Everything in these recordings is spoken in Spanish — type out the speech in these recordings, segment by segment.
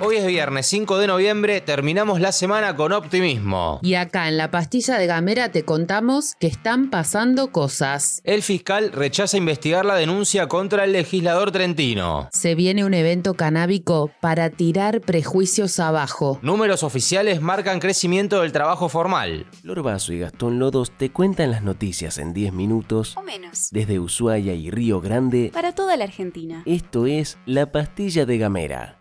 Hoy es viernes 5 de noviembre, terminamos la semana con optimismo. Y acá en la pastilla de Gamera te contamos que están pasando cosas. El fiscal rechaza investigar la denuncia contra el legislador trentino. Se viene un evento canábico para tirar prejuicios abajo. Números oficiales marcan crecimiento del trabajo formal. Lorbazo y Gastón Lodos te cuentan las noticias en 10 minutos O menos. desde Ushuaia y Río Grande. Para toda la Argentina. Esto es La Pastilla de Gamera.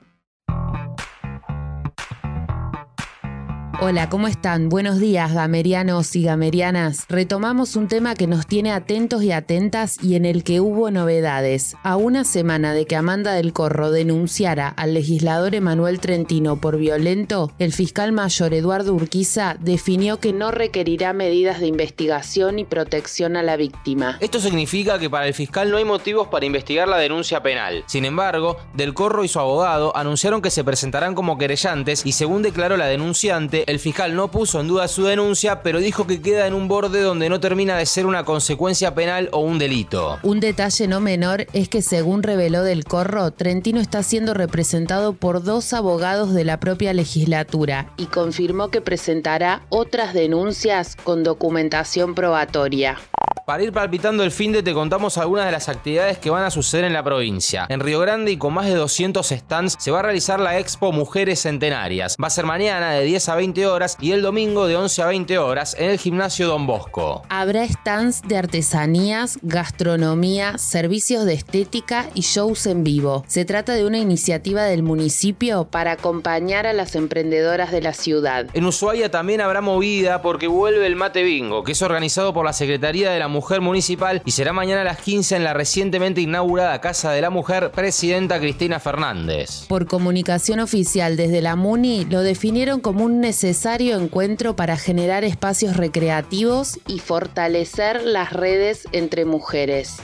Hola, ¿cómo están? Buenos días, gamerianos y gamerianas. Retomamos un tema que nos tiene atentos y atentas y en el que hubo novedades. A una semana de que Amanda del Corro denunciara al legislador Emanuel Trentino por violento, el fiscal mayor Eduardo Urquiza definió que no requerirá medidas de investigación y protección a la víctima. Esto significa que para el fiscal no hay motivos para investigar la denuncia penal. Sin embargo, Del Corro y su abogado anunciaron que se presentarán como querellantes y según declaró la denunciante, el fiscal no puso en duda su denuncia, pero dijo que queda en un borde donde no termina de ser una consecuencia penal o un delito. Un detalle no menor es que según reveló Del Corro, Trentino está siendo representado por dos abogados de la propia legislatura y confirmó que presentará otras denuncias con documentación probatoria. Para ir palpitando el fin de te contamos algunas de las actividades que van a suceder en la provincia. En Río Grande y con más de 200 stands se va a realizar la Expo Mujeres Centenarias. Va a ser mañana de 10 a 20 horas y el domingo de 11 a 20 horas en el gimnasio Don Bosco. Habrá stands de artesanías, gastronomía, servicios de estética y shows en vivo. Se trata de una iniciativa del municipio para acompañar a las emprendedoras de la ciudad. En Ushuaia también habrá movida porque vuelve el Mate Bingo, que es organizado por la Secretaría de la Mujer Municipal y será mañana a las 15 en la recientemente inaugurada Casa de la Mujer, Presidenta Cristina Fernández. Por comunicación oficial desde la MUNI lo definieron como un necesario encuentro para generar espacios recreativos y fortalecer las redes entre mujeres.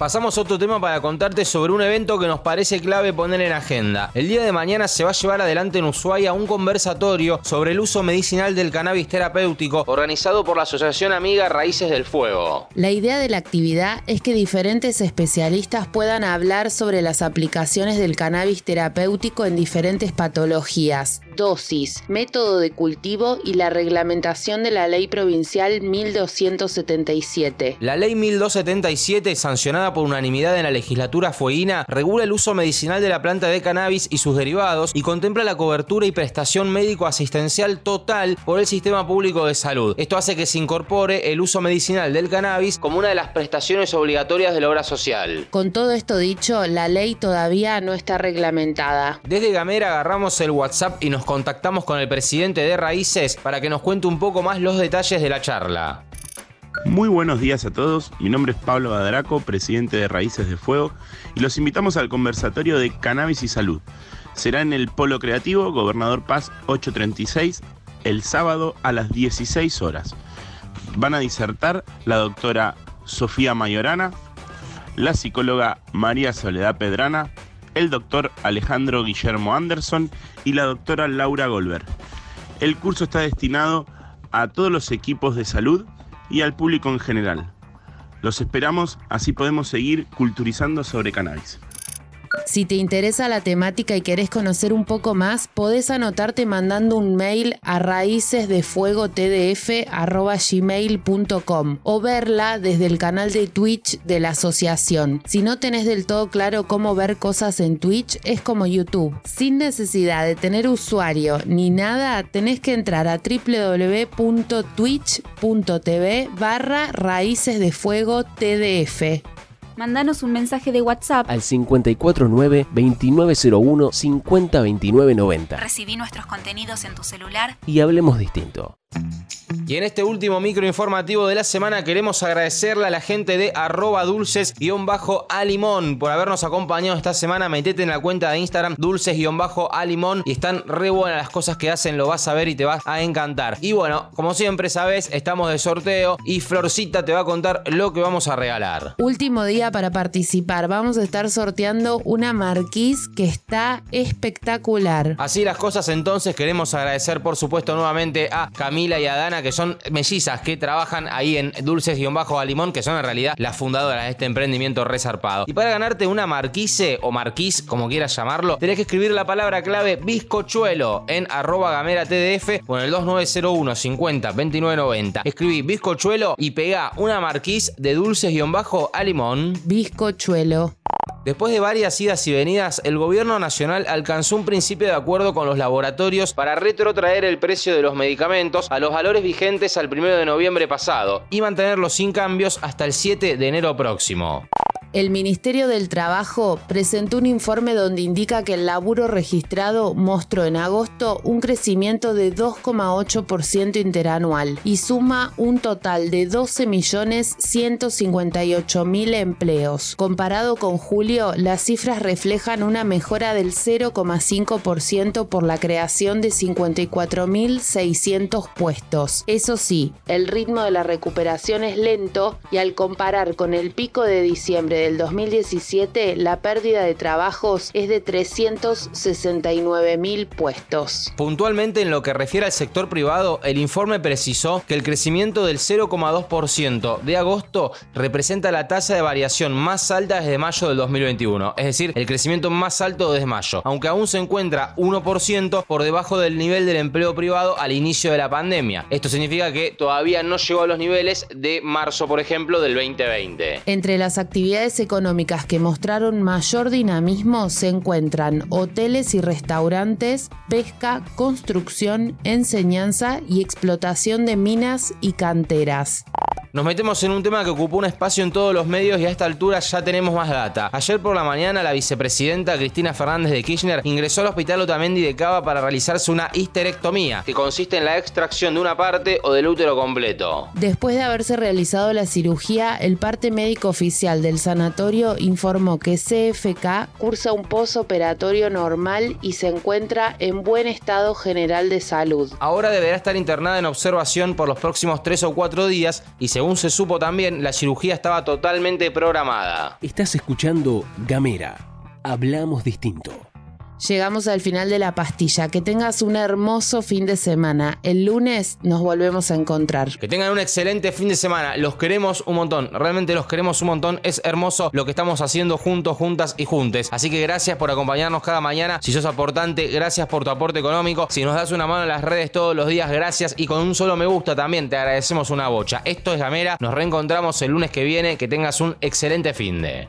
Pasamos a otro tema para contarte sobre un evento que nos parece clave poner en agenda. El día de mañana se va a llevar adelante en Ushuaia un conversatorio sobre el uso medicinal del cannabis terapéutico organizado por la Asociación Amiga Raíces del Fuego. La idea de la actividad es que diferentes especialistas puedan hablar sobre las aplicaciones del cannabis terapéutico en diferentes patologías, dosis, método de cultivo y la reglamentación de la ley provincial 1277. La ley 1277, sancionada por unanimidad en la legislatura fueguina, regula el uso medicinal de la planta de cannabis y sus derivados y contempla la cobertura y prestación médico-asistencial total por el sistema público de salud. Esto hace que se incorpore el uso medicinal del cannabis como una de las prestaciones obligatorias de la obra social. Con todo esto dicho, la ley todavía no está reglamentada. Desde Gamera agarramos el WhatsApp y nos contactamos con el presidente de Raíces para que nos cuente un poco más los detalles de la charla. Muy buenos días a todos, mi nombre es Pablo Badaraco, presidente de Raíces de Fuego, y los invitamos al conversatorio de Cannabis y Salud. Será en el Polo Creativo, Gobernador Paz 836, el sábado a las 16 horas. Van a disertar la doctora Sofía Mayorana, la psicóloga María Soledad Pedrana, el doctor Alejandro Guillermo Anderson y la doctora Laura Golver. El curso está destinado a todos los equipos de salud y al público en general. Los esperamos, así podemos seguir culturizando sobre cannabis. Si te interesa la temática y querés conocer un poco más, podés anotarte mandando un mail a raícesdefuegotdf.gmail.com o verla desde el canal de Twitch de la asociación. Si no tenés del todo claro cómo ver cosas en Twitch, es como YouTube. Sin necesidad de tener usuario ni nada, tenés que entrar a www.twitch.tv barra raíces de fuego TDF. Mandanos un mensaje de WhatsApp. Al 549-2901-502990. Recibí nuestros contenidos en tu celular. Y hablemos distinto. Y en este último micro informativo de la semana queremos agradecerle a la gente de arroba dulces-alimón por habernos acompañado esta semana. Metete en la cuenta de Instagram dulces-alimón y están re buenas las cosas que hacen, lo vas a ver y te vas a encantar. Y bueno, como siempre sabes, estamos de sorteo y Florcita te va a contar lo que vamos a regalar. Último día para participar. Vamos a estar sorteando una marquís que está espectacular. Así las cosas entonces queremos agradecer por supuesto nuevamente a Camila Y a Dana, que son mellizas que trabajan ahí en Dulces-a que son en realidad las fundadoras de este emprendimiento resarpado. Y para ganarte una marquise o marquís, como quieras llamarlo, tenés que escribir la palabra clave bizcochuelo en arroba gamera tdf con el 2901 50 2990. Escribí bizcochuelo y pega una marquís de dulces-a limón. Bizcochuelo. Después de varias idas y venidas, el gobierno nacional alcanzó un principio de acuerdo con los laboratorios para retrotraer el precio de los medicamentos a los valores vigentes al 1 de noviembre pasado y mantenerlos sin cambios hasta el 7 de enero próximo. El Ministerio del Trabajo presentó un informe donde indica que el laburo registrado mostró en agosto un crecimiento de 2,8% interanual y suma un total de 12.158.000 empleos. Comparado con julio, las cifras reflejan una mejora del 0,5% por la creación de 54.600 puestos. Eso sí, el ritmo de la recuperación es lento y al comparar con el pico de diciembre del 2017, la pérdida de trabajos es de 369 mil puestos. Puntualmente en lo que refiere al sector privado, el informe precisó que el crecimiento del 0,2% de agosto representa la tasa de variación más alta desde mayo del 2021, es decir, el crecimiento más alto desde mayo, aunque aún se encuentra 1% por debajo del nivel del empleo privado al inicio de la pandemia. Esto significa que todavía no llegó a los niveles de marzo, por ejemplo, del 2020. Entre las económicas que mostraron mayor dinamismo se encuentran hoteles y restaurantes, pesca, construcción, enseñanza y explotación de minas y canteras. Nos metemos en un tema que ocupó un espacio en todos los medios y a esta altura ya tenemos más data. Ayer por la mañana la vicepresidenta Cristina Fernández de Kirchner ingresó al hospital Otamendi de Cava para realizarse una histerectomía, que consiste en la extracción de una parte o del útero completo. Después de haberse realizado la cirugía, el parte médico oficial del sanatorio informó que CFK cursa un posoperatorio normal y se encuentra en buen estado general de salud. Ahora deberá estar internada en observación por los próximos 3 o 4 días y se según se supo también, la cirugía estaba totalmente programada. Estás escuchando Gamera. Hablamos distinto. Llegamos al final de la pastilla. Que tengas un hermoso fin de semana. El lunes nos volvemos a encontrar. Que tengan un excelente fin de semana. Los queremos un montón. Realmente los queremos un montón. Es hermoso lo que estamos haciendo juntos, juntas y juntes. Así que gracias por acompañarnos cada mañana. Si sos aportante, gracias por tu aporte económico. Si nos das una mano en las redes todos los días, gracias. Y con un solo me gusta también te agradecemos una bocha. Esto es Gamera. Nos reencontramos el lunes que viene. Que tengas un excelente fin de.